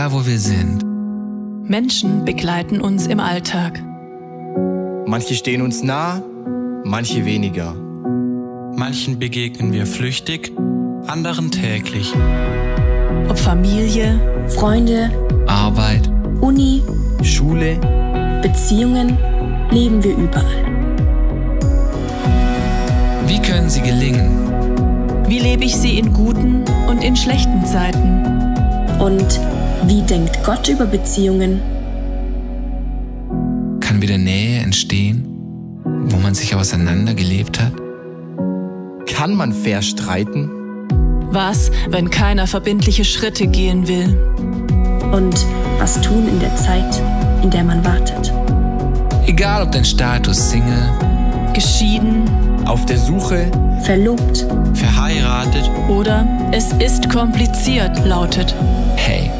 egal wo wir sind. Menschen begleiten uns im Alltag. Manche stehen uns nah, manche weniger. Manchen begegnen wir flüchtig, anderen täglich. Ob Familie, Freunde, Arbeit, Uni, Schule, Beziehungen, leben wir überall. wie können sie gelingen? wie lebe ich sie in guten und in schlechten Zeiten? Und wie denkt Gott über Beziehungen? Kann wieder Nähe entstehen, wo man sich auseinandergelebt hat? kann man fair streiten? Was, wenn keiner verbindliche Schritte gehen will? Und was tun in der Zeit, in der man wartet? Egal ob dein Status Single, Geschieden Auf der Suche, Verlobt, Verheiratet, oder es ist kompliziert lautet. hey,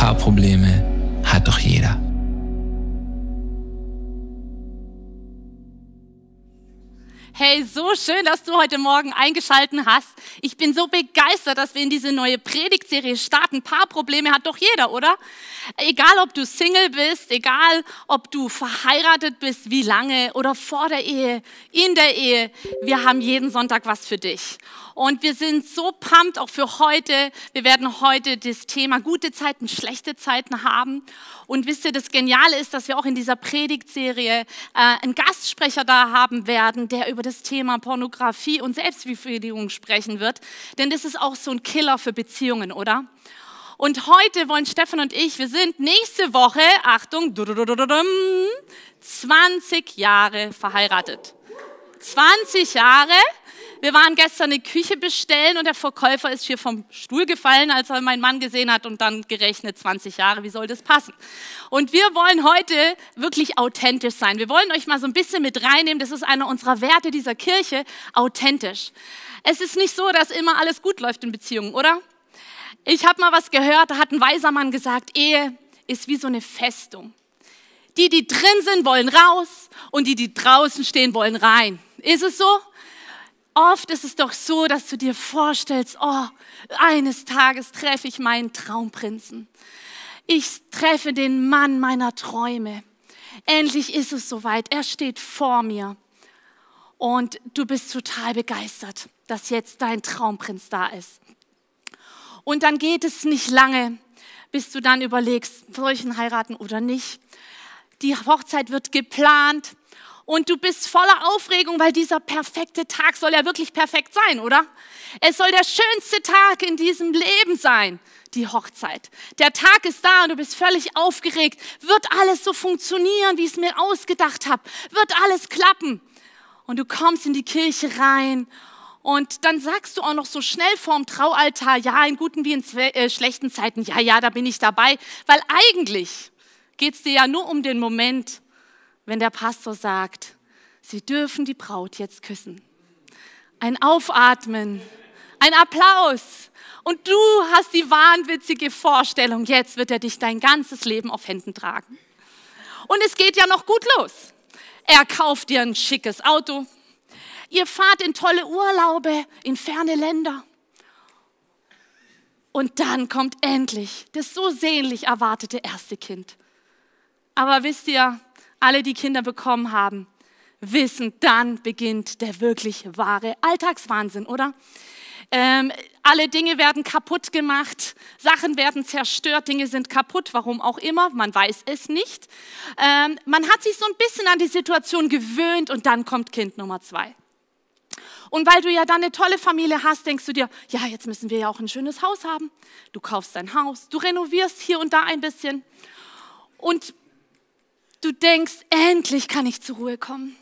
paar Probleme hat doch jeder. Hey, so schön, dass du heute Morgen eingeschalten hast. Ich bin so begeistert, dass wir in diese neue Predigtserie starten. Ein paar Probleme hat doch jeder, oder? Egal, ob du Single bist, egal, ob du verheiratet bist, wie lange oder vor der Ehe, in der Ehe, wir haben jeden Sonntag was für dich. Und wir sind so pumped auch für heute. Wir werden heute das Thema gute Zeiten, schlechte Zeiten haben. Und wisst ihr, das Geniale ist, dass wir auch in dieser Predigtserie äh, einen Gastsprecher da haben werden, der über das Thema Pornografie und Selbstbefriedigung sprechen wird. Denn das ist auch so ein Killer für Beziehungen, oder? Und heute wollen Stefan und ich, wir sind nächste Woche, Achtung, 20 Jahre verheiratet. 20 Jahre. Wir waren gestern eine Küche bestellen und der Verkäufer ist hier vom Stuhl gefallen, als er meinen Mann gesehen hat und dann gerechnet 20 Jahre. Wie soll das passen? Und wir wollen heute wirklich authentisch sein. Wir wollen euch mal so ein bisschen mit reinnehmen. Das ist einer unserer Werte dieser Kirche, authentisch. Es ist nicht so, dass immer alles gut läuft in Beziehungen, oder? Ich habe mal was gehört, da hat ein weiser Mann gesagt, Ehe ist wie so eine Festung. Die, die drin sind, wollen raus und die, die draußen stehen, wollen rein. Ist es so? Oft ist es doch so, dass du dir vorstellst, oh, eines Tages treffe ich meinen Traumprinzen. Ich treffe den Mann meiner Träume. Endlich ist es soweit. Er steht vor mir. Und du bist total begeistert, dass jetzt dein Traumprinz da ist. Und dann geht es nicht lange, bis du dann überlegst, soll ich ihn heiraten oder nicht. Die Hochzeit wird geplant und du bist voller Aufregung, weil dieser perfekte Tag soll ja wirklich perfekt sein, oder? Es soll der schönste Tag in diesem Leben sein, die Hochzeit. Der Tag ist da und du bist völlig aufgeregt. Wird alles so funktionieren, wie ich es mir ausgedacht habe? Wird alles klappen? Und du kommst in die Kirche rein und dann sagst du auch noch so schnell vorm Traualtar, ja, in guten wie in äh, schlechten Zeiten, ja, ja, da bin ich dabei. Weil eigentlich geht es dir ja nur um den Moment, wenn der Pastor sagt, Sie dürfen die Braut jetzt küssen. Ein Aufatmen, ein Applaus. Und du hast die wahnwitzige Vorstellung, jetzt wird er dich dein ganzes Leben auf Händen tragen. Und es geht ja noch gut los. Er kauft dir ein schickes Auto. Ihr fahrt in tolle Urlaube in ferne Länder. Und dann kommt endlich das so sehnlich erwartete erste Kind. Aber wisst ihr, alle, die Kinder bekommen haben, wissen, dann beginnt der wirklich wahre Alltagswahnsinn, oder? Ähm, alle Dinge werden kaputt gemacht, Sachen werden zerstört, Dinge sind kaputt, warum auch immer, man weiß es nicht. Ähm, man hat sich so ein bisschen an die Situation gewöhnt und dann kommt Kind Nummer zwei. Und weil du ja dann eine tolle Familie hast, denkst du dir, ja, jetzt müssen wir ja auch ein schönes Haus haben. Du kaufst dein Haus, du renovierst hier und da ein bisschen. Und du denkst, endlich kann ich zur Ruhe kommen.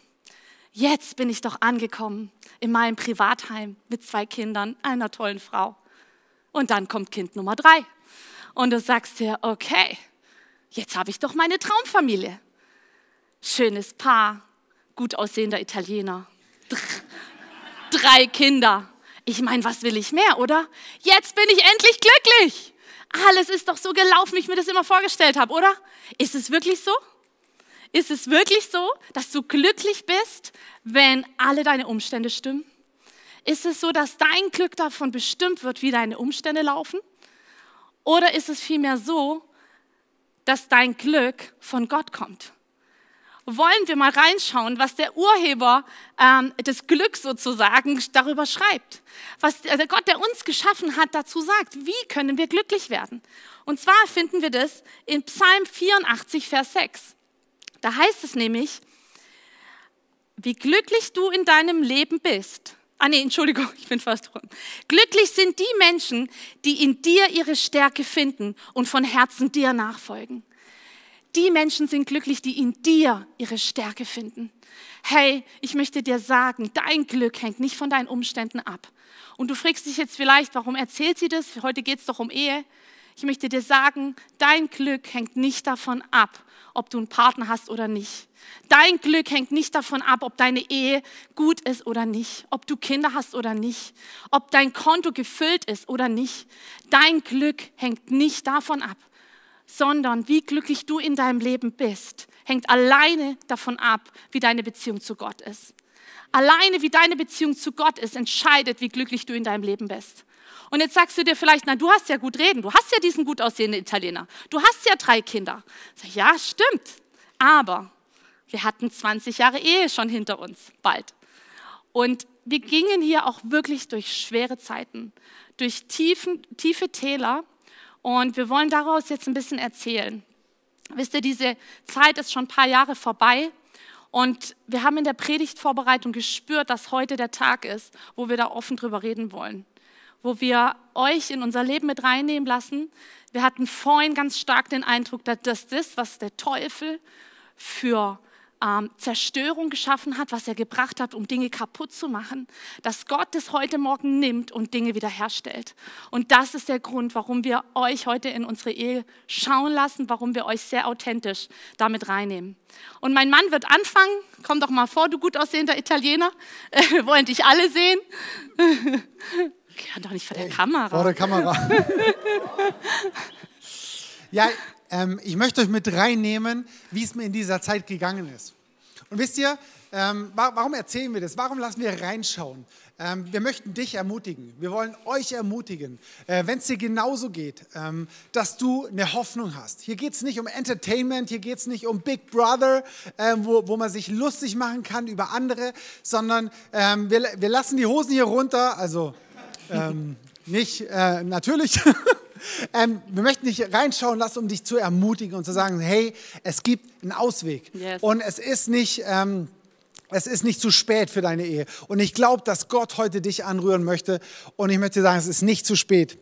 Jetzt bin ich doch angekommen in meinem Privatheim mit zwei Kindern, einer tollen Frau. Und dann kommt Kind Nummer drei. Und du sagst dir, okay, jetzt habe ich doch meine Traumfamilie. Schönes Paar, gut aussehender Italiener, drei Kinder. Ich meine, was will ich mehr, oder? Jetzt bin ich endlich glücklich. Alles ist doch so gelaufen, wie ich mir das immer vorgestellt habe, oder? Ist es wirklich so? Ist es wirklich so, dass du glücklich bist, wenn alle deine Umstände stimmen? Ist es so, dass dein Glück davon bestimmt wird, wie deine Umstände laufen? Oder ist es vielmehr so, dass dein Glück von Gott kommt? Wollen wir mal reinschauen, was der Urheber ähm, des Glücks sozusagen darüber schreibt? Was der Gott, der uns geschaffen hat, dazu sagt. Wie können wir glücklich werden? Und zwar finden wir das in Psalm 84, Vers 6. Da heißt es nämlich, wie glücklich du in deinem Leben bist. Ah nee, Entschuldigung, ich bin fast dran. Glücklich sind die Menschen, die in dir ihre Stärke finden und von Herzen dir nachfolgen. Die Menschen sind glücklich, die in dir ihre Stärke finden. Hey, ich möchte dir sagen, dein Glück hängt nicht von deinen Umständen ab. Und du fragst dich jetzt vielleicht, warum erzählt sie das? Heute geht es doch um Ehe. Ich möchte dir sagen, dein Glück hängt nicht davon ab, ob du einen Partner hast oder nicht. Dein Glück hängt nicht davon ab, ob deine Ehe gut ist oder nicht, ob du Kinder hast oder nicht, ob dein Konto gefüllt ist oder nicht. Dein Glück hängt nicht davon ab, sondern wie glücklich du in deinem Leben bist, hängt alleine davon ab, wie deine Beziehung zu Gott ist. Alleine wie deine Beziehung zu Gott ist, entscheidet, wie glücklich du in deinem Leben bist. Und jetzt sagst du dir vielleicht, na, du hast ja gut reden, du hast ja diesen gut aussehenden Italiener, du hast ja drei Kinder. Sag, ja, stimmt, aber wir hatten 20 Jahre Ehe schon hinter uns, bald. Und wir gingen hier auch wirklich durch schwere Zeiten, durch tiefen, tiefe Täler und wir wollen daraus jetzt ein bisschen erzählen. Wisst ihr, diese Zeit ist schon ein paar Jahre vorbei und wir haben in der Predigtvorbereitung gespürt, dass heute der Tag ist, wo wir da offen drüber reden wollen wo wir euch in unser Leben mit reinnehmen lassen. Wir hatten vorhin ganz stark den Eindruck, dass das, was der Teufel für ähm, Zerstörung geschaffen hat, was er gebracht hat, um Dinge kaputt zu machen, dass Gott es heute Morgen nimmt und Dinge wiederherstellt. Und das ist der Grund, warum wir euch heute in unsere Ehe schauen lassen, warum wir euch sehr authentisch damit reinnehmen. Und mein Mann wird anfangen. Komm doch mal vor, du gut aussehender Italiener. Wir wollen dich alle sehen. Ja, doch nicht vor der Ey, Kamera. Vor der Kamera. ja, ähm, ich möchte euch mit reinnehmen, wie es mir in dieser Zeit gegangen ist. Und wisst ihr, ähm, warum erzählen wir das? Warum lassen wir reinschauen? Ähm, wir möchten dich ermutigen. Wir wollen euch ermutigen, äh, wenn es dir genauso geht, ähm, dass du eine Hoffnung hast. Hier geht es nicht um Entertainment, hier geht es nicht um Big Brother, äh, wo, wo man sich lustig machen kann über andere, sondern ähm, wir, wir lassen die Hosen hier runter, also ähm, nicht, äh, natürlich. ähm, wir möchten dich reinschauen lassen, um dich zu ermutigen und zu sagen, hey, es gibt einen Ausweg. Yes. Und es ist nicht... Ähm, es ist nicht zu spät für deine Ehe. Und ich glaube, dass Gott heute dich anrühren möchte. Und ich möchte sagen, es ist nicht zu spät.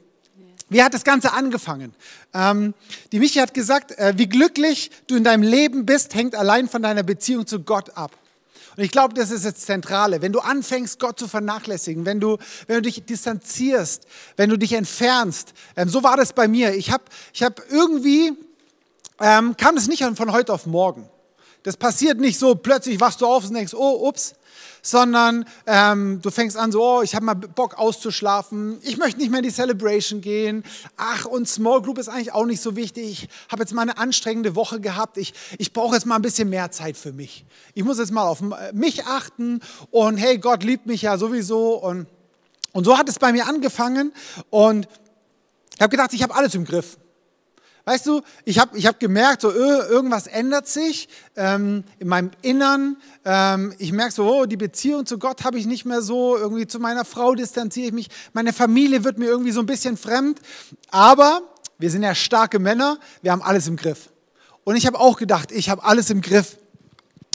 Wie hat das Ganze angefangen? Ähm, die Michi hat gesagt, äh, wie glücklich du in deinem Leben bist, hängt allein von deiner Beziehung zu Gott ab. Und ich glaube, das ist das Zentrale. Wenn du anfängst, Gott zu vernachlässigen, wenn du, wenn du dich distanzierst, wenn du dich entfernst, ähm, so war das bei mir. Ich habe ich hab irgendwie, ähm, kam es nicht von heute auf morgen. Das passiert nicht so, plötzlich wachst du auf und denkst, oh, ups, sondern ähm, du fängst an so, oh, ich habe mal Bock auszuschlafen, ich möchte nicht mehr in die Celebration gehen, ach und Small Group ist eigentlich auch nicht so wichtig, ich habe jetzt mal eine anstrengende Woche gehabt, ich, ich brauche jetzt mal ein bisschen mehr Zeit für mich. Ich muss jetzt mal auf mich achten und hey, Gott liebt mich ja sowieso. Und, und so hat es bei mir angefangen. Und ich habe gedacht, ich habe alles im Griff. Weißt du, ich habe ich hab gemerkt, so irgendwas ändert sich ähm, in meinem Innern. Ähm, ich merke so, oh, die Beziehung zu Gott habe ich nicht mehr so. Irgendwie zu meiner Frau distanziere ich mich. Meine Familie wird mir irgendwie so ein bisschen fremd. Aber wir sind ja starke Männer. Wir haben alles im Griff. Und ich habe auch gedacht, ich habe alles im Griff.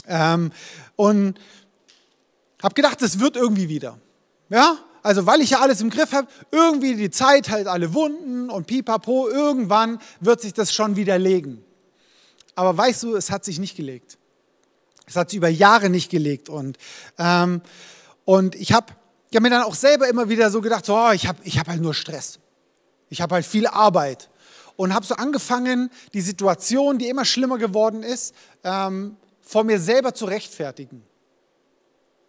Ähm, und habe gedacht, es wird irgendwie wieder. Ja, also weil ich ja alles im Griff habe, irgendwie die Zeit halt alle Wunden und pipapo, irgendwann wird sich das schon wieder legen. Aber weißt du, es hat sich nicht gelegt. Es hat sich über Jahre nicht gelegt. Und, ähm, und ich habe ich hab mir dann auch selber immer wieder so gedacht, so, oh, ich habe ich hab halt nur Stress. Ich habe halt viel Arbeit. Und habe so angefangen, die Situation, die immer schlimmer geworden ist, ähm, vor mir selber zu rechtfertigen.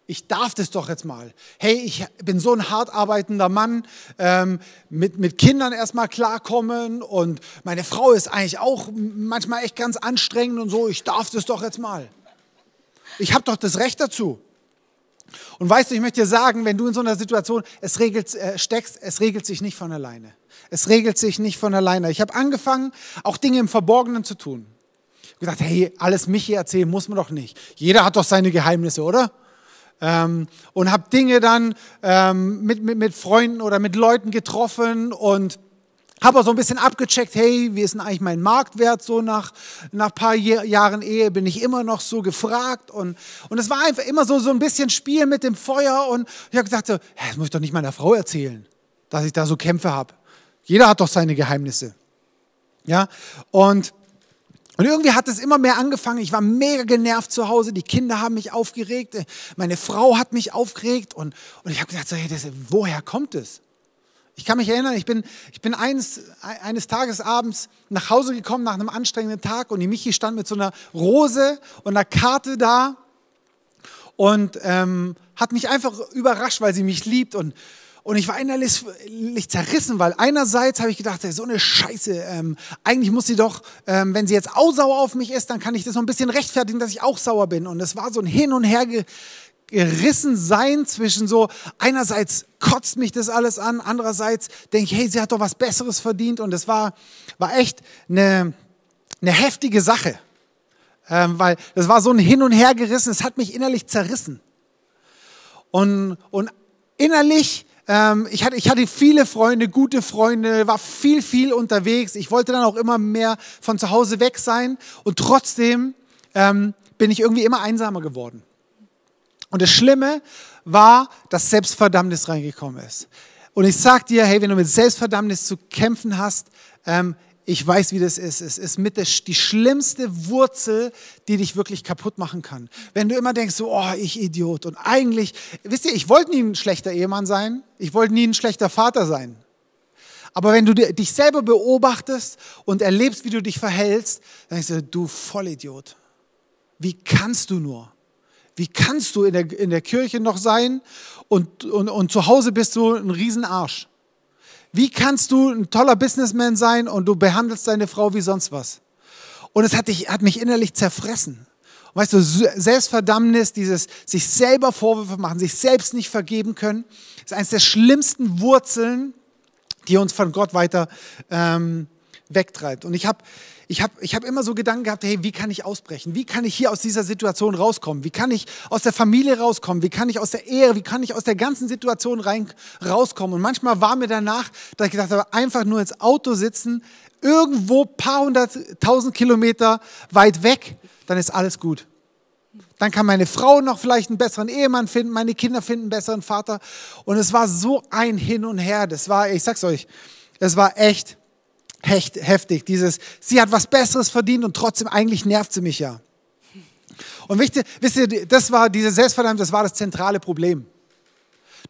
Ich darf das doch jetzt mal. Hey, ich bin so ein hart arbeitender Mann, ähm, mit, mit Kindern erstmal klarkommen und meine Frau ist eigentlich auch manchmal echt ganz anstrengend und so. Ich darf das doch jetzt mal. Ich habe doch das Recht dazu. Und weißt du, ich möchte dir sagen, wenn du in so einer Situation es regelt, äh, steckst, es regelt sich nicht von alleine. Es regelt sich nicht von alleine. Ich habe angefangen, auch Dinge im Verborgenen zu tun. Ich habe gesagt, hey, alles mich hier erzählen muss man doch nicht. Jeder hat doch seine Geheimnisse, oder? Ähm, und habe Dinge dann ähm, mit, mit, mit Freunden oder mit Leuten getroffen und habe so ein bisschen abgecheckt, hey, wie ist denn eigentlich mein Marktwert so nach, nach ein paar Jahren Ehe, bin ich immer noch so gefragt und, und es war einfach immer so, so ein bisschen Spiel mit dem Feuer und ich habe gesagt, so, hey, das muss ich doch nicht meiner Frau erzählen, dass ich da so Kämpfe habe. Jeder hat doch seine Geheimnisse. Ja, und, und irgendwie hat es immer mehr angefangen. Ich war mega genervt zu Hause. Die Kinder haben mich aufgeregt. Meine Frau hat mich aufgeregt. Und, und ich habe gedacht, so, hey, das, woher kommt es? Ich kann mich erinnern, ich bin, ich bin eines, eines Tages abends nach Hause gekommen nach einem anstrengenden Tag und die Michi stand mit so einer Rose und einer Karte da und ähm, hat mich einfach überrascht, weil sie mich liebt und, und ich war innerlich zerrissen, weil einerseits habe ich gedacht, so eine Scheiße, ähm, eigentlich muss sie doch, ähm, wenn sie jetzt auch sauer auf mich ist, dann kann ich das noch ein bisschen rechtfertigen, dass ich auch sauer bin. Und es war so ein Hin und Her gerissen sein zwischen so, einerseits kotzt mich das alles an, andererseits denke ich, hey, sie hat doch was Besseres verdient und es war, war echt eine, eine heftige Sache, ähm, weil das war so ein Hin und Her gerissen, es hat mich innerlich zerrissen. Und, und innerlich, ähm, ich, hatte, ich hatte viele Freunde, gute Freunde, war viel, viel unterwegs. Ich wollte dann auch immer mehr von zu Hause weg sein und trotzdem ähm, bin ich irgendwie immer einsamer geworden. Und das Schlimme war, dass Selbstverdammnis reingekommen ist. Und ich sag dir, hey, wenn du mit Selbstverdammnis zu kämpfen hast, ähm, ich weiß, wie das ist. Es ist mit der, die schlimmste Wurzel, die dich wirklich kaputt machen kann. Wenn du immer denkst, so, oh, ich Idiot. Und eigentlich, wisst ihr, ich wollte nie ein schlechter Ehemann sein. Ich wollte nie ein schlechter Vater sein. Aber wenn du dich selber beobachtest und erlebst, wie du dich verhältst, dann denkst du, du Vollidiot. Wie kannst du nur? Wie kannst du in der, in der Kirche noch sein und, und, und zu Hause bist du ein Riesenarsch? Wie kannst du ein toller Businessman sein und du behandelst deine Frau wie sonst was? Und es hat, dich, hat mich innerlich zerfressen. weißt du, Selbstverdammnis, dieses sich selber Vorwürfe machen, sich selbst nicht vergeben können, ist eines der schlimmsten Wurzeln, die uns von Gott weiter ähm, wegtreibt. Und ich habe ich habe ich hab immer so Gedanken gehabt, hey, wie kann ich ausbrechen? Wie kann ich hier aus dieser Situation rauskommen? Wie kann ich aus der Familie rauskommen? Wie kann ich aus der Ehe, wie kann ich aus der ganzen Situation rein, rauskommen? Und manchmal war mir danach, dass ich gedacht habe, einfach nur ins Auto sitzen, irgendwo paar hunderttausend Kilometer weit weg, dann ist alles gut. Dann kann meine Frau noch vielleicht einen besseren Ehemann finden, meine Kinder finden einen besseren Vater. Und es war so ein Hin und Her. Das war, ich sag's euch, es war echt hecht, heftig. Dieses, sie hat was Besseres verdient und trotzdem eigentlich nervt sie mich ja. Und wisst ihr, wisst ihr das war diese Selbstverdammnis, das war das zentrale Problem.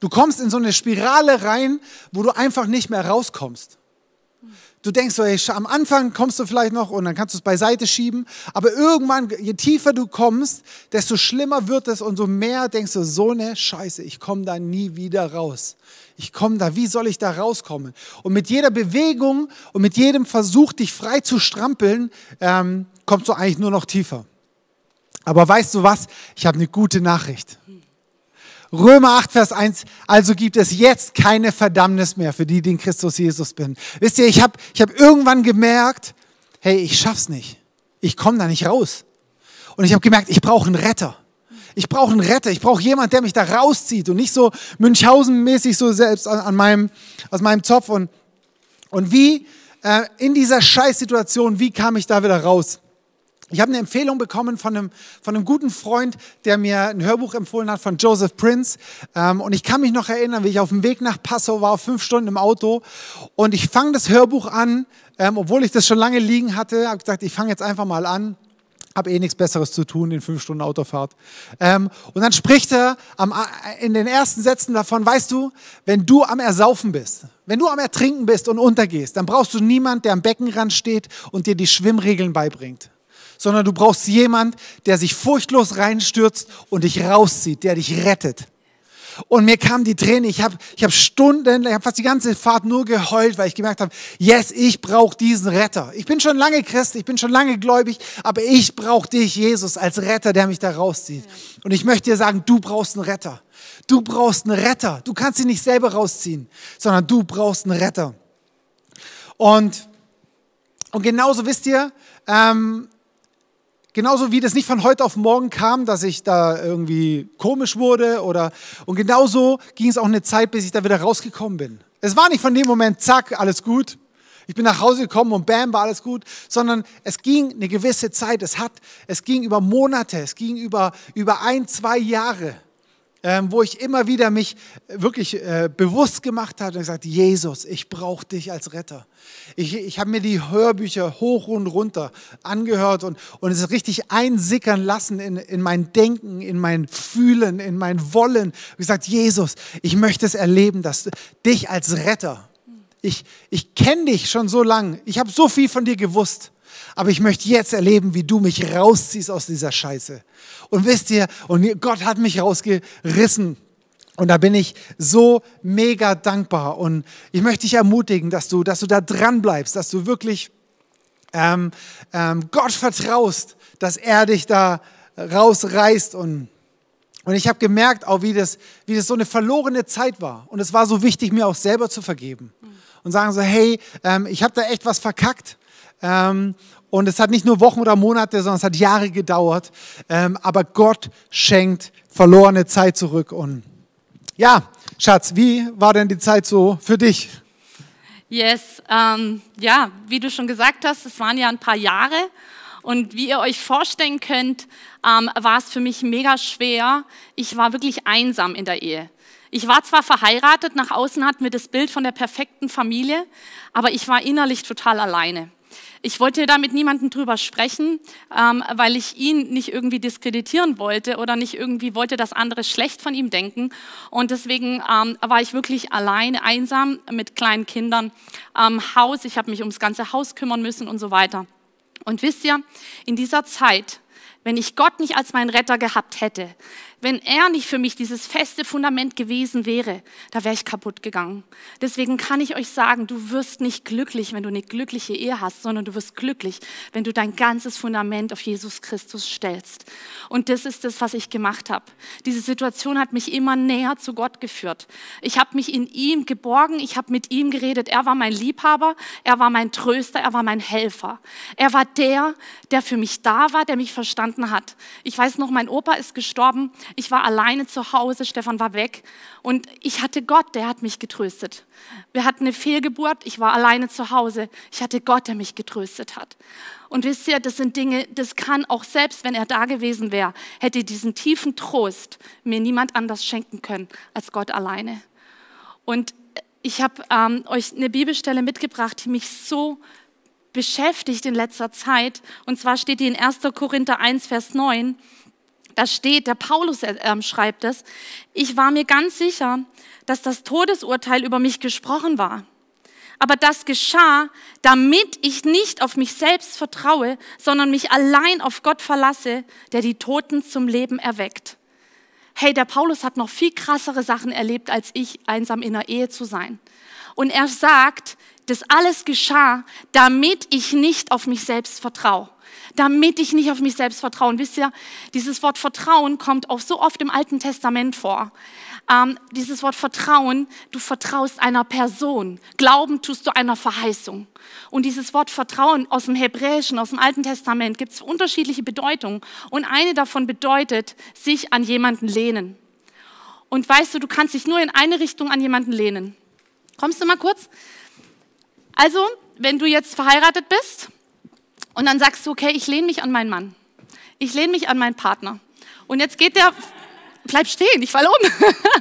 Du kommst in so eine Spirale rein, wo du einfach nicht mehr rauskommst. Du denkst so, ey, am Anfang kommst du vielleicht noch und dann kannst du es beiseite schieben, aber irgendwann, je tiefer du kommst, desto schlimmer wird es und so mehr denkst du, so eine Scheiße, ich komme da nie wieder raus. Ich komme da, wie soll ich da rauskommen? Und mit jeder Bewegung und mit jedem Versuch, dich frei zu strampeln, ähm, kommst du eigentlich nur noch tiefer. Aber weißt du was? Ich habe eine gute Nachricht. Römer 8, Vers 1, also gibt es jetzt keine Verdammnis mehr für die, die in Christus Jesus bin. Wisst ihr, ich habe ich hab irgendwann gemerkt, hey, ich schaff's nicht. Ich komme da nicht raus. Und ich habe gemerkt, ich brauche einen Retter. Ich brauche einen Retter. Ich brauche jemand, der mich da rauszieht und nicht so Münchhausen-mäßig so selbst an, an, meinem, aus meinem Zopf. Und, und wie äh, in dieser Scheißsituation, wie kam ich da wieder raus? Ich habe eine Empfehlung bekommen von einem, von einem guten Freund, der mir ein Hörbuch empfohlen hat von Joseph Prince. Ähm, und ich kann mich noch erinnern, wie ich auf dem Weg nach Passau war, fünf Stunden im Auto. Und ich fange das Hörbuch an, ähm, obwohl ich das schon lange liegen hatte. habe gesagt, ich fange jetzt einfach mal an. Habe eh nichts Besseres zu tun in fünf Stunden Autofahrt. Ähm, und dann spricht er am, in den ersten Sätzen davon, weißt du, wenn du am Ersaufen bist, wenn du am Ertrinken bist und untergehst, dann brauchst du niemand, der am Beckenrand steht und dir die Schwimmregeln beibringt sondern du brauchst jemand, der sich furchtlos reinstürzt und dich rauszieht, der dich rettet. Und mir kamen die Tränen. Ich habe ich hab Stunden, ich habe fast die ganze Fahrt nur geheult, weil ich gemerkt habe, yes, ich brauche diesen Retter. Ich bin schon lange Christ, ich bin schon lange gläubig, aber ich brauche dich, Jesus, als Retter, der mich da rauszieht. Und ich möchte dir sagen, du brauchst einen Retter. Du brauchst einen Retter. Du kannst ihn nicht selber rausziehen, sondern du brauchst einen Retter. Und, und genauso wisst ihr, ähm, Genauso wie das nicht von heute auf morgen kam, dass ich da irgendwie komisch wurde oder und genauso ging es auch eine Zeit, bis ich da wieder rausgekommen bin. Es war nicht von dem Moment, zack, alles gut. Ich bin nach Hause gekommen und bam, war alles gut, sondern es ging eine gewisse Zeit. Es hat, es ging über Monate, es ging über, über ein, zwei Jahre ähm, wo ich immer wieder mich wirklich äh, bewusst gemacht habe und gesagt, Jesus, ich brauche dich als Retter. Ich, ich habe mir die Hörbücher hoch und runter angehört und, und es richtig einsickern lassen in, in mein Denken, in mein Fühlen, in mein Wollen. Ich gesagt, Jesus, ich möchte es erleben, dass dich als Retter, ich, ich kenne dich schon so lange, ich habe so viel von dir gewusst, aber ich möchte jetzt erleben, wie du mich rausziehst aus dieser Scheiße. Und wisst ihr, und Gott hat mich rausgerissen. Und da bin ich so mega dankbar. Und ich möchte dich ermutigen, dass du, dass du da dran bleibst, dass du wirklich ähm, ähm, Gott vertraust, dass er dich da rausreißt. Und, und ich habe gemerkt, auch wie das, wie das so eine verlorene Zeit war. Und es war so wichtig, mir auch selber zu vergeben. Und sagen so, hey, ähm, ich habe da echt was verkackt. Ähm, und es hat nicht nur Wochen oder Monate, sondern es hat Jahre gedauert. Ähm, aber Gott schenkt verlorene Zeit zurück. Und ja, Schatz, wie war denn die Zeit so für dich? Yes, ähm, ja, wie du schon gesagt hast, es waren ja ein paar Jahre. Und wie ihr euch vorstellen könnt, ähm, war es für mich mega schwer. Ich war wirklich einsam in der Ehe. Ich war zwar verheiratet, nach außen hatten wir das Bild von der perfekten Familie, aber ich war innerlich total alleine. Ich wollte da mit niemandem drüber sprechen, ähm, weil ich ihn nicht irgendwie diskreditieren wollte oder nicht irgendwie wollte, dass andere schlecht von ihm denken. Und deswegen ähm, war ich wirklich alleine, einsam mit kleinen Kindern am ähm, Haus. Ich habe mich ums ganze Haus kümmern müssen und so weiter. Und wisst ihr, in dieser Zeit, wenn ich Gott nicht als meinen Retter gehabt hätte, wenn er nicht für mich dieses feste Fundament gewesen wäre, da wäre ich kaputt gegangen. Deswegen kann ich euch sagen, du wirst nicht glücklich, wenn du eine glückliche Ehe hast, sondern du wirst glücklich, wenn du dein ganzes Fundament auf Jesus Christus stellst. Und das ist das, was ich gemacht habe. Diese Situation hat mich immer näher zu Gott geführt. Ich habe mich in ihm geborgen, ich habe mit ihm geredet. Er war mein Liebhaber, er war mein Tröster, er war mein Helfer. Er war der, der für mich da war, der mich verstanden hat. Ich weiß noch, mein Opa ist gestorben. Ich war alleine zu Hause, Stefan war weg und ich hatte Gott, der hat mich getröstet. Wir hatten eine Fehlgeburt, ich war alleine zu Hause. Ich hatte Gott, der mich getröstet hat. Und wisst ihr, das sind Dinge, das kann auch selbst, wenn er da gewesen wäre, hätte diesen tiefen Trost mir niemand anders schenken können als Gott alleine. Und ich habe ähm, euch eine Bibelstelle mitgebracht, die mich so beschäftigt in letzter Zeit. Und zwar steht die in 1. Korinther 1, Vers 9. Da steht, der Paulus äh, schreibt es, ich war mir ganz sicher, dass das Todesurteil über mich gesprochen war. Aber das geschah, damit ich nicht auf mich selbst vertraue, sondern mich allein auf Gott verlasse, der die Toten zum Leben erweckt. Hey, der Paulus hat noch viel krassere Sachen erlebt, als ich einsam in der Ehe zu sein. Und er sagt, das alles geschah, damit ich nicht auf mich selbst vertraue damit ich nicht auf mich selbst vertraue. Wisst ihr, dieses Wort Vertrauen kommt auch so oft im Alten Testament vor. Ähm, dieses Wort Vertrauen, du vertraust einer Person. Glauben tust du einer Verheißung. Und dieses Wort Vertrauen aus dem Hebräischen, aus dem Alten Testament, gibt es unterschiedliche Bedeutungen. Und eine davon bedeutet, sich an jemanden lehnen. Und weißt du, du kannst dich nur in eine Richtung an jemanden lehnen. Kommst du mal kurz? Also, wenn du jetzt verheiratet bist und dann sagst du, okay, ich lehne mich an meinen Mann. Ich lehne mich an meinen Partner. Und jetzt geht der, bleib stehen, ich falle um.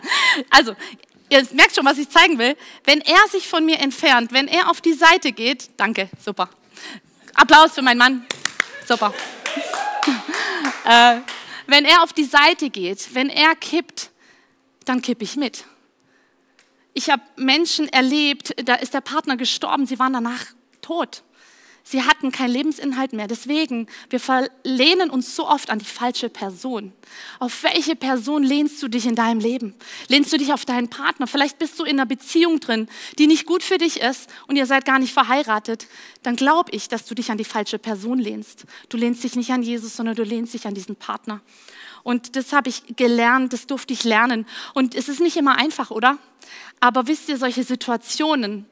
also, ihr merkt schon, was ich zeigen will. Wenn er sich von mir entfernt, wenn er auf die Seite geht, danke, super. Applaus für meinen Mann. Super. äh, wenn er auf die Seite geht, wenn er kippt, dann kippe ich mit. Ich habe Menschen erlebt, da ist der Partner gestorben, sie waren danach tot. Sie hatten keinen Lebensinhalt mehr. Deswegen, wir verlehnen uns so oft an die falsche Person. Auf welche Person lehnst du dich in deinem Leben? Lehnst du dich auf deinen Partner? Vielleicht bist du in einer Beziehung drin, die nicht gut für dich ist und ihr seid gar nicht verheiratet. Dann glaube ich, dass du dich an die falsche Person lehnst. Du lehnst dich nicht an Jesus, sondern du lehnst dich an diesen Partner. Und das habe ich gelernt, das durfte ich lernen. Und es ist nicht immer einfach, oder? Aber wisst ihr, solche Situationen,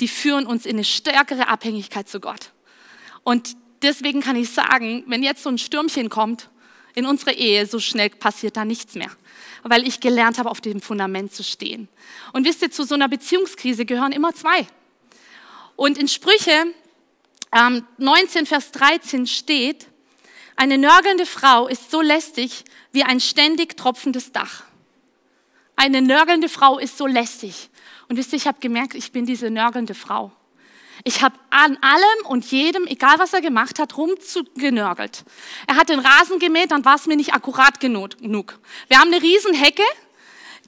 die führen uns in eine stärkere Abhängigkeit zu Gott. Und deswegen kann ich sagen, wenn jetzt so ein Stürmchen kommt in unsere Ehe, so schnell passiert da nichts mehr, weil ich gelernt habe, auf dem Fundament zu stehen. Und wisst ihr, zu so einer Beziehungskrise gehören immer zwei. Und in Sprüche ähm, 19, Vers 13 steht, eine nörgelnde Frau ist so lästig wie ein ständig tropfendes Dach. Eine nörgelnde Frau ist so lästig. Und wisst ihr, ich habe gemerkt, ich bin diese nörgelnde Frau. Ich habe an allem und jedem, egal was er gemacht hat, rumzugenörgelt. Er hat den Rasen gemäht, dann war es mir nicht akkurat genug. Wir haben eine Riesenhecke.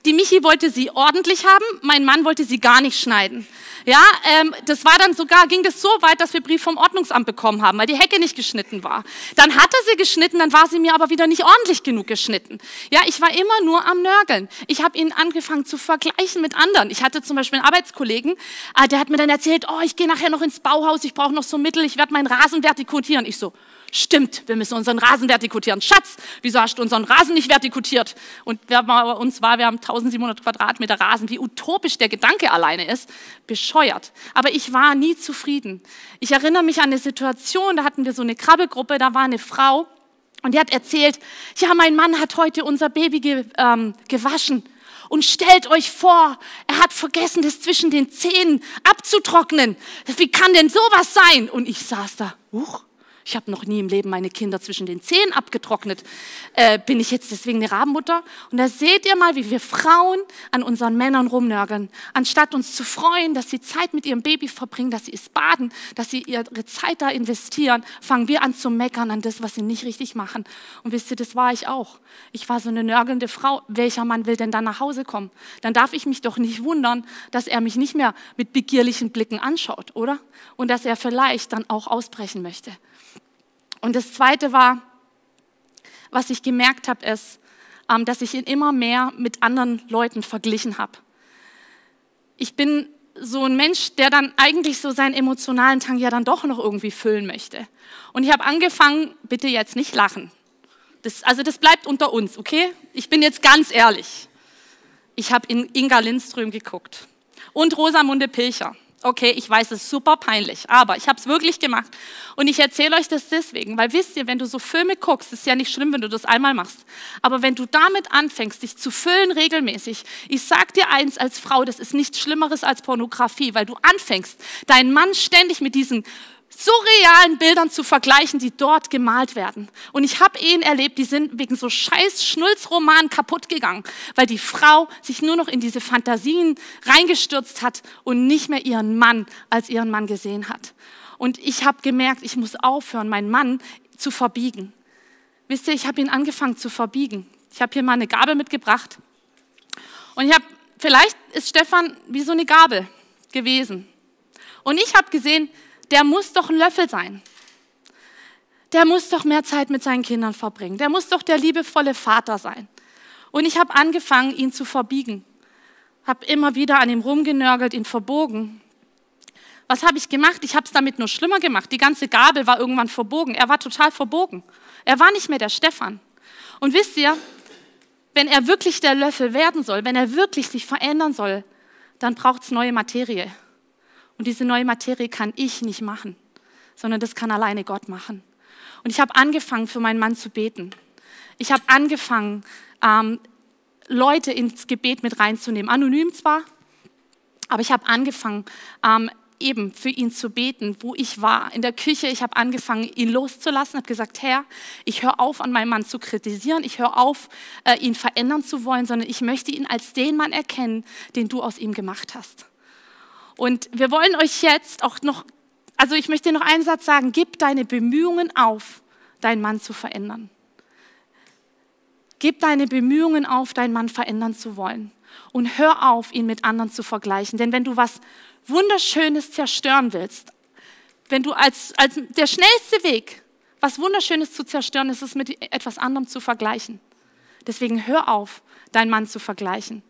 Die Michi wollte sie ordentlich haben, mein Mann wollte sie gar nicht schneiden. Ja, ähm, das war dann sogar, ging das so weit, dass wir Brief vom Ordnungsamt bekommen haben, weil die Hecke nicht geschnitten war. Dann hat er sie geschnitten, dann war sie mir aber wieder nicht ordentlich genug geschnitten. Ja, ich war immer nur am Nörgeln. Ich habe ihn angefangen zu vergleichen mit anderen. Ich hatte zum Beispiel einen Arbeitskollegen, äh, der hat mir dann erzählt, oh, ich gehe nachher noch ins Bauhaus, ich brauche noch so Mittel, ich werde meinen Rasen vertikutieren. Ich so, Stimmt, wir müssen unseren Rasen vertikutieren. Schatz, wieso hast du unseren Rasen nicht vertikutiert? Und wer bei uns war, wir haben 1700 Quadratmeter Rasen. Wie utopisch der Gedanke alleine ist, bescheuert. Aber ich war nie zufrieden. Ich erinnere mich an eine Situation, da hatten wir so eine Krabbelgruppe, da war eine Frau und die hat erzählt, ja, mein Mann hat heute unser Baby ge, ähm, gewaschen. Und stellt euch vor, er hat vergessen, das zwischen den Zähnen abzutrocknen. Wie kann denn sowas sein? Und ich saß da, huch, ich habe noch nie im Leben meine Kinder zwischen den Zehen abgetrocknet. Äh, bin ich jetzt deswegen eine Rabenmutter? Und da seht ihr mal, wie wir Frauen an unseren Männern rumnörgeln. Anstatt uns zu freuen, dass sie Zeit mit ihrem Baby verbringen, dass sie es baden, dass sie ihre Zeit da investieren, fangen wir an zu meckern an das, was sie nicht richtig machen. Und wisst ihr, das war ich auch. Ich war so eine nörgelnde Frau. Welcher Mann will denn dann nach Hause kommen? Dann darf ich mich doch nicht wundern, dass er mich nicht mehr mit begierlichen Blicken anschaut, oder? Und dass er vielleicht dann auch ausbrechen möchte. Und das Zweite war, was ich gemerkt habe, ist, ähm, dass ich ihn immer mehr mit anderen Leuten verglichen habe. Ich bin so ein Mensch, der dann eigentlich so seinen emotionalen Tank ja dann doch noch irgendwie füllen möchte. Und ich habe angefangen, bitte jetzt nicht lachen. Das, also das bleibt unter uns, okay? Ich bin jetzt ganz ehrlich. Ich habe in Inga Lindström geguckt und Rosamunde Pilcher. Okay, ich weiß, es ist super peinlich, aber ich habe es wirklich gemacht. Und ich erzähle euch das deswegen, weil wisst ihr, wenn du so Filme guckst, ist ja nicht schlimm, wenn du das einmal machst. Aber wenn du damit anfängst, dich zu füllen regelmäßig, ich sag dir eins als Frau, das ist nichts Schlimmeres als Pornografie, weil du anfängst, deinen Mann ständig mit diesen surrealen Bildern zu vergleichen, die dort gemalt werden. Und ich habe Ehen erlebt, die sind wegen so scheiß Schnulzromanen kaputt gegangen, weil die Frau sich nur noch in diese Fantasien reingestürzt hat und nicht mehr ihren Mann als ihren Mann gesehen hat. Und ich habe gemerkt, ich muss aufhören, meinen Mann zu verbiegen. Wisst ihr, ich habe ihn angefangen zu verbiegen. Ich habe hier mal eine Gabel mitgebracht. Und ich habe, vielleicht ist Stefan wie so eine Gabel gewesen. Und ich habe gesehen, der muss doch ein Löffel sein. Der muss doch mehr Zeit mit seinen Kindern verbringen. Der muss doch der liebevolle Vater sein. Und ich habe angefangen, ihn zu verbiegen. Habe immer wieder an ihm rumgenörgelt, ihn verbogen. Was habe ich gemacht? Ich habe es damit nur schlimmer gemacht. Die ganze Gabel war irgendwann verbogen. Er war total verbogen. Er war nicht mehr der Stefan. Und wisst ihr, wenn er wirklich der Löffel werden soll, wenn er wirklich sich verändern soll, dann braucht es neue Materie. Und diese neue Materie kann ich nicht machen, sondern das kann alleine Gott machen. Und ich habe angefangen, für meinen Mann zu beten. Ich habe angefangen, ähm, Leute ins Gebet mit reinzunehmen. Anonym zwar, aber ich habe angefangen, ähm, eben für ihn zu beten, wo ich war. In der Küche, ich habe angefangen, ihn loszulassen, habe gesagt, Herr, ich höre auf, an meinem Mann zu kritisieren, ich höre auf, äh, ihn verändern zu wollen, sondern ich möchte ihn als den Mann erkennen, den du aus ihm gemacht hast. Und wir wollen euch jetzt auch noch, also ich möchte noch einen Satz sagen, gib deine Bemühungen auf, deinen Mann zu verändern. Gib deine Bemühungen auf, deinen Mann verändern zu wollen. Und hör auf, ihn mit anderen zu vergleichen. Denn wenn du was Wunderschönes zerstören willst, wenn du als, als der schnellste Weg, was Wunderschönes zu zerstören, ist es mit etwas anderem zu vergleichen. Deswegen hör auf, deinen Mann zu vergleichen.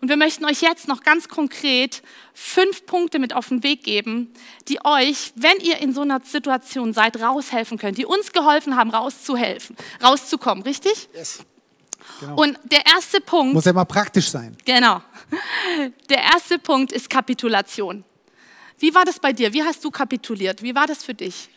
Und wir möchten euch jetzt noch ganz konkret fünf Punkte mit auf den Weg geben, die euch, wenn ihr in so einer Situation seid, raushelfen können, die uns geholfen haben, rauszuhelfen, rauszukommen, richtig? Yes. Genau. Und der erste Punkt. Muss ja mal praktisch sein. Genau. Der erste Punkt ist Kapitulation. Wie war das bei dir? Wie hast du kapituliert? Wie war das für dich?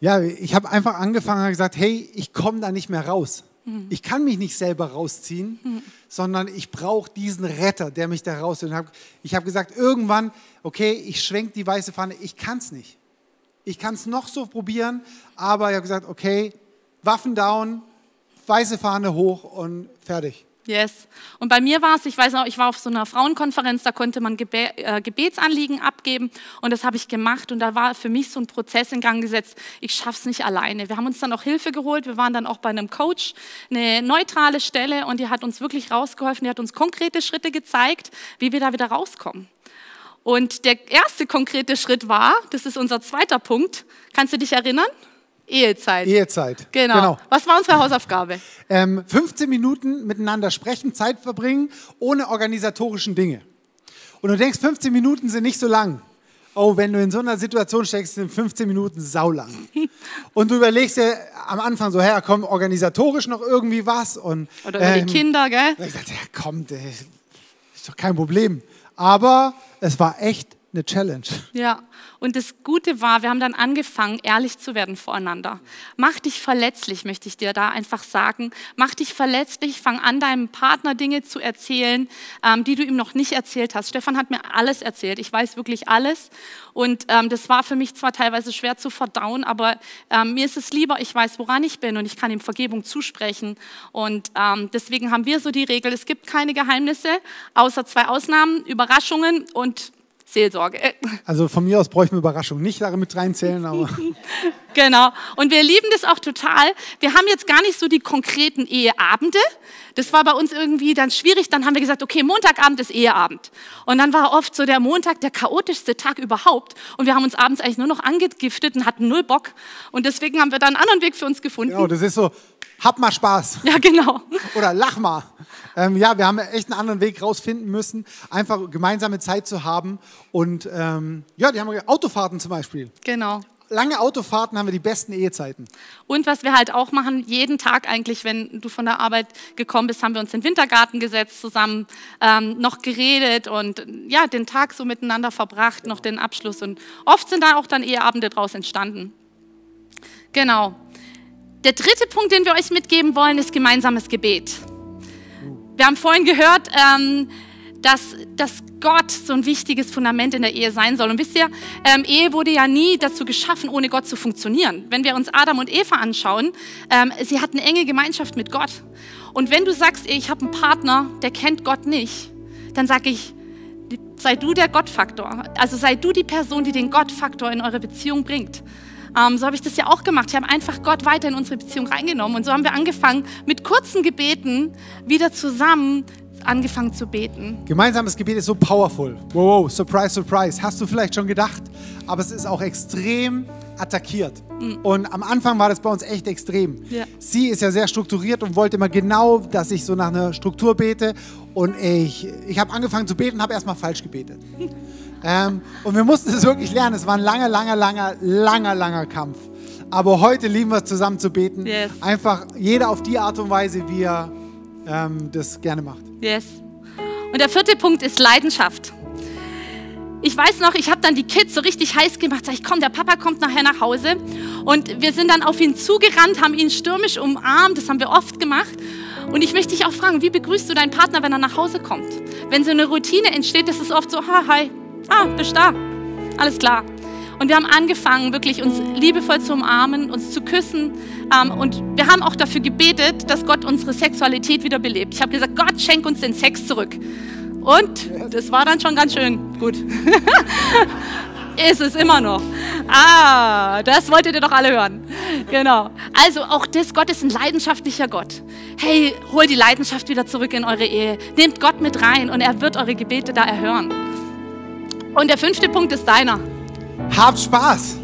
Ja, ich habe einfach angefangen und gesagt, hey, ich komme da nicht mehr raus. Mhm. Ich kann mich nicht selber rausziehen, mhm. sondern ich brauche diesen Retter, der mich da rauszieht. Ich habe gesagt, irgendwann, okay, ich schwenke die weiße Fahne, ich kann es nicht. Ich kann es noch so probieren, aber ich habe gesagt, okay, Waffen down, weiße Fahne hoch und fertig. Yes. Und bei mir war es, ich weiß noch, ich war auf so einer Frauenkonferenz, da konnte man Gebe äh, Gebetsanliegen abgeben und das habe ich gemacht und da war für mich so ein Prozess in Gang gesetzt, ich schaff's nicht alleine. Wir haben uns dann auch Hilfe geholt, wir waren dann auch bei einem Coach, eine neutrale Stelle und die hat uns wirklich rausgeholfen, die hat uns konkrete Schritte gezeigt, wie wir da wieder rauskommen. Und der erste konkrete Schritt war, das ist unser zweiter Punkt, kannst du dich erinnern? Ehezeit. Ehezeit. Genau. genau. Was war unsere Hausaufgabe? Ähm, 15 Minuten miteinander sprechen, Zeit verbringen, ohne organisatorischen Dinge. Und du denkst, 15 Minuten sind nicht so lang. Oh, wenn du in so einer Situation steckst, sind 15 Minuten saulang. Und du überlegst dir am Anfang so, hey, komm, organisatorisch noch irgendwie was. Und, Oder über ähm, die Kinder, gell? Ich dachte, ja, komm, das ist doch kein Problem. Aber es war echt eine Challenge. Ja, und das Gute war, wir haben dann angefangen, ehrlich zu werden voreinander. Mach dich verletzlich, möchte ich dir da einfach sagen. Mach dich verletzlich, fang an, deinem Partner Dinge zu erzählen, ähm, die du ihm noch nicht erzählt hast. Stefan hat mir alles erzählt. Ich weiß wirklich alles. Und ähm, das war für mich zwar teilweise schwer zu verdauen, aber ähm, mir ist es lieber, ich weiß, woran ich bin und ich kann ihm Vergebung zusprechen. Und ähm, deswegen haben wir so die Regel, es gibt keine Geheimnisse, außer zwei Ausnahmen, Überraschungen und Seelsorge. Also von mir aus brauche ich mir Überraschung nicht damit reinzählen, aber. genau. Und wir lieben das auch total. Wir haben jetzt gar nicht so die konkreten Eheabende. Das war bei uns irgendwie dann schwierig. Dann haben wir gesagt, okay, Montagabend ist Eheabend. Und dann war oft so der Montag der chaotischste Tag überhaupt. Und wir haben uns abends eigentlich nur noch angegiftet und hatten null Bock. Und deswegen haben wir da einen anderen Weg für uns gefunden. Genau, das ist so, hab mal Spaß. Ja, genau. Oder lach mal. Ähm, ja, wir haben echt einen anderen Weg rausfinden müssen, einfach gemeinsame Zeit zu haben. Und ähm, ja, die haben Autofahrten zum Beispiel. Genau. Lange Autofahrten haben wir die besten Ehezeiten. Und was wir halt auch machen, jeden Tag eigentlich, wenn du von der Arbeit gekommen bist, haben wir uns in den Wintergarten gesetzt, zusammen ähm, noch geredet und ja, den Tag so miteinander verbracht, noch den Abschluss. Und oft sind da auch dann Eheabende draus entstanden. Genau. Der dritte Punkt, den wir euch mitgeben wollen, ist gemeinsames Gebet. Wir haben vorhin gehört, ähm, dass, dass Gott so ein wichtiges Fundament in der Ehe sein soll. Und wisst ihr, ähm, Ehe wurde ja nie dazu geschaffen, ohne Gott zu funktionieren. Wenn wir uns Adam und Eva anschauen, ähm, sie hatten enge Gemeinschaft mit Gott. Und wenn du sagst, ich habe einen Partner, der kennt Gott nicht, dann sage ich, sei du der Gottfaktor. Also sei du die Person, die den Gottfaktor in eure Beziehung bringt. Ähm, so habe ich das ja auch gemacht. Ich habe einfach Gott weiter in unsere Beziehung reingenommen. Und so haben wir angefangen, mit kurzen Gebeten wieder zusammen angefangen zu beten. Gemeinsames Gebet ist so powerful. Wow, wow, surprise, surprise. Hast du vielleicht schon gedacht, aber es ist auch extrem attackiert. Mhm. Und am Anfang war das bei uns echt extrem. Ja. Sie ist ja sehr strukturiert und wollte immer genau, dass ich so nach einer Struktur bete. Und ich, ich habe angefangen zu beten und habe erstmal falsch gebetet. ähm, und wir mussten es wirklich lernen. Es war ein langer, langer, langer, langer, langer Kampf. Aber heute lieben wir es zusammen zu beten. Yes. Einfach jeder auf die Art und Weise, wie er ähm, das gerne macht. Yes. Und der vierte Punkt ist Leidenschaft. Ich weiß noch, ich habe dann die Kids so richtig heiß gemacht. Sag ich, komm, der Papa kommt nachher nach Hause. Und wir sind dann auf ihn zugerannt, haben ihn stürmisch umarmt. Das haben wir oft gemacht. Und ich möchte dich auch fragen, wie begrüßt du deinen Partner, wenn er nach Hause kommt? Wenn so eine Routine entsteht, ist es oft so, ha, hi, ah, bist da. Alles klar. Und wir haben angefangen, wirklich uns liebevoll zu umarmen, uns zu küssen. Ähm, und wir haben auch dafür gebetet, dass Gott unsere Sexualität wieder belebt. Ich habe gesagt, Gott, schenk uns den Sex zurück. Und das war dann schon ganz schön gut. ist es immer noch. Ah, das wolltet ihr doch alle hören. Genau. Also auch das, Gott ist ein leidenschaftlicher Gott. Hey, hol die Leidenschaft wieder zurück in eure Ehe. Nehmt Gott mit rein und er wird eure Gebete da erhören. Und der fünfte Punkt ist deiner. Habt Spaß.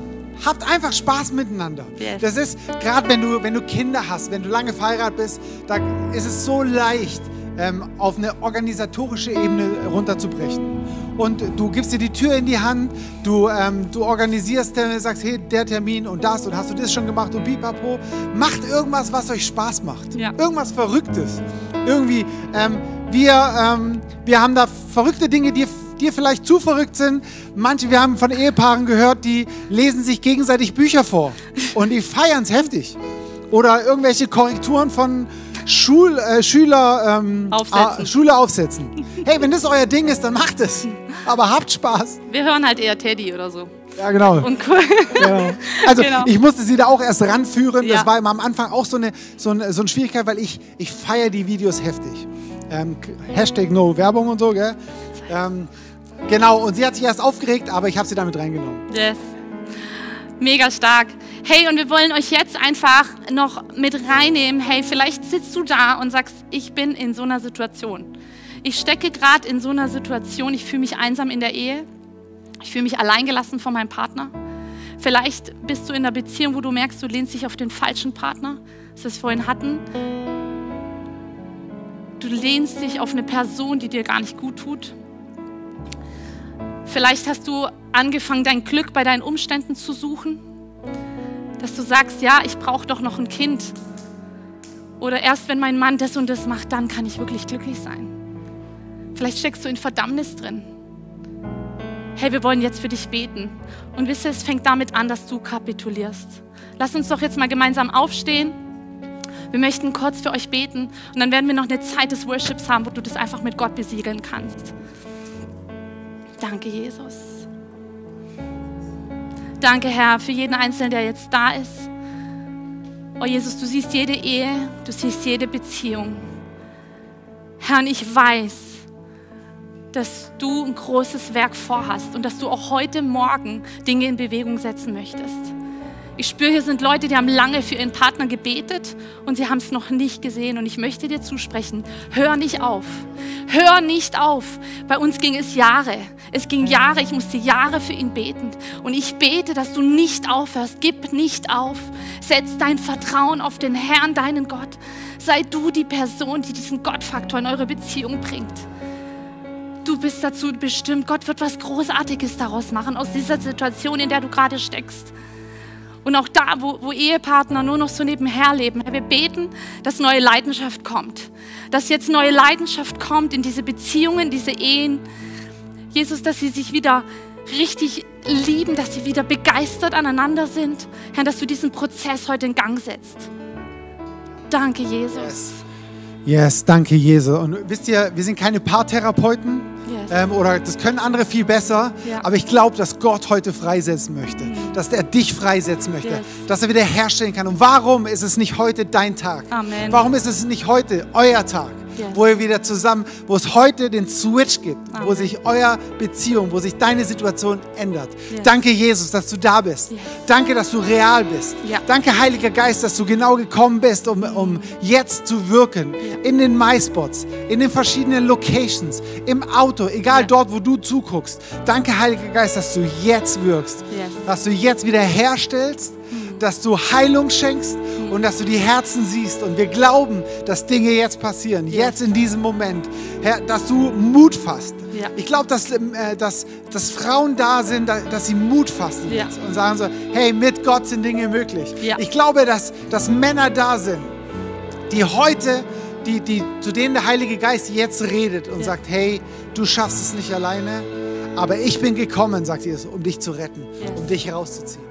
habt einfach Spaß miteinander. Yes. Das ist, gerade wenn du, wenn du Kinder hast, wenn du lange verheiratet bist, da ist es so leicht, ähm, auf eine organisatorische Ebene runterzubrechen. Und du gibst dir die Tür in die Hand, du, ähm, du organisierst, äh, sagst, hey, der Termin und das und hast du das schon gemacht und pipapo. Macht irgendwas, was euch Spaß macht. Ja. Irgendwas Verrücktes. Irgendwie, ähm, wir, ähm, wir haben da verrückte Dinge, die dir vielleicht zu verrückt sind. Manche, wir haben von Ehepaaren gehört, die lesen sich gegenseitig Bücher vor und die feiern es heftig. Oder irgendwelche Korrekturen von Schul, äh, Schüler, ähm, Aufsätzen. ah, Schule aufsetzen. Hey, wenn das euer Ding ist, dann macht es. Aber habt Spaß. Wir hören halt eher Teddy oder so. Ja, genau. Und cool. Genau. Also Genau. ich musste sie da auch erst ranführen. Das Ja. war immer am Anfang auch so eine, so eine, so eine Schwierigkeit, weil ich, ich feiere die Videos heftig. Ähm, Hashtag No Werbung und so, gell? Ähm, genau, und sie hat sich erst aufgeregt, aber ich habe sie damit reingenommen. Yes. Mega stark. Hey, und wir wollen euch jetzt einfach noch mit reinnehmen. Hey, vielleicht sitzt du da und sagst, ich bin in so einer Situation. Ich stecke gerade in so einer Situation, ich fühle mich einsam in der Ehe. Ich fühle mich alleingelassen von meinem Partner. Vielleicht bist du in einer Beziehung, wo du merkst, du lehnst dich auf den falschen Partner, das wir vorhin hatten. Du lehnst dich auf eine Person, die dir gar nicht gut tut. Vielleicht hast du angefangen, dein Glück bei deinen Umständen zu suchen. Dass du sagst, ja, ich brauche doch noch ein Kind. Oder erst wenn mein Mann das und das macht, dann kann ich wirklich glücklich sein. Vielleicht steckst du in Verdammnis drin. Hey, wir wollen jetzt für dich beten. Und wisst ihr, es fängt damit an, dass du kapitulierst. Lass uns doch jetzt mal gemeinsam aufstehen. Wir möchten kurz für euch beten und dann werden wir noch eine Zeit des Worships haben, wo du das einfach mit Gott besiegeln kannst. Danke, Jesus. Danke, Herr, für jeden Einzelnen, der jetzt da ist. Oh, Jesus, du siehst jede Ehe, du siehst jede Beziehung. Herr, und ich weiß, dass du ein großes Werk vorhast und dass du auch heute Morgen Dinge in Bewegung setzen möchtest. Ich spüre, hier sind Leute, die haben lange für ihren Partner gebetet und sie haben es noch nicht gesehen. Und ich möchte dir zusprechen, hör nicht auf. Hör nicht auf. Bei uns ging es Jahre. Es ging Jahre, ich musste Jahre für ihn beten. Und ich bete, dass du nicht aufhörst. Gib nicht auf. Setz dein Vertrauen auf den Herrn, deinen Gott. Sei du die Person, die diesen Gottfaktor in eure Beziehung bringt. Du bist dazu bestimmt. Gott wird was Großartiges daraus machen, aus dieser Situation, in der du gerade steckst. Und auch da, wo, wo Ehepartner nur noch so nebenher leben. Herr, wir beten, dass neue Leidenschaft kommt. Dass jetzt neue Leidenschaft kommt in diese Beziehungen, diese Ehen. Jesus, dass sie sich wieder richtig lieben, dass sie wieder begeistert aneinander sind. Herr, dass du diesen Prozess heute in Gang setzt. Danke, Jesus. Yes, danke, Jesus. Und wisst ihr, wir sind keine Paartherapeuten. Ähm, oder das können andere viel besser. Ja. Aber ich glaube, dass Gott heute freisetzen möchte. Dass er dich freisetzen möchte. Yes. Dass er wieder herstellen kann. Und warum ist es nicht heute dein Tag? Amen. Warum ist es nicht heute euer Tag? Yes. Wo ihr wieder zusammen, wo es heute den Switch gibt, wo Amen. sich euer Beziehung, wo sich deine Situation ändert. Yes. Danke, Jesus, dass du da bist. Yes. Danke, dass du real bist. Ja. Danke, Heiliger Geist, dass du genau gekommen bist, um, um jetzt zu wirken. In den MySpots, in den verschiedenen Locations, im Auto, egal Ja. dort, wo du zuguckst. Danke, Heiliger Geist, dass du jetzt wirkst. Dass du jetzt wieder herstellst, dass du Heilung schenkst und dass du die Herzen siehst. Und wir glauben, dass Dinge jetzt passieren, jetzt in diesem Moment. Herr, dass du Mut fasst. Ja. Ich glaube, dass, ähm, äh, dass, dass Frauen da sind, da- dass sie Mut fassen Ja. und sagen so, hey, mit Gott sind Dinge möglich. Ja. Ich glaube, dass, dass Männer da sind, die heute, die, die, zu denen der Heilige Geist jetzt redet und sagt, hey, du schaffst es nicht alleine, aber ich bin gekommen, sagt Jesus, um dich zu retten, Yes. um dich herauszuziehen.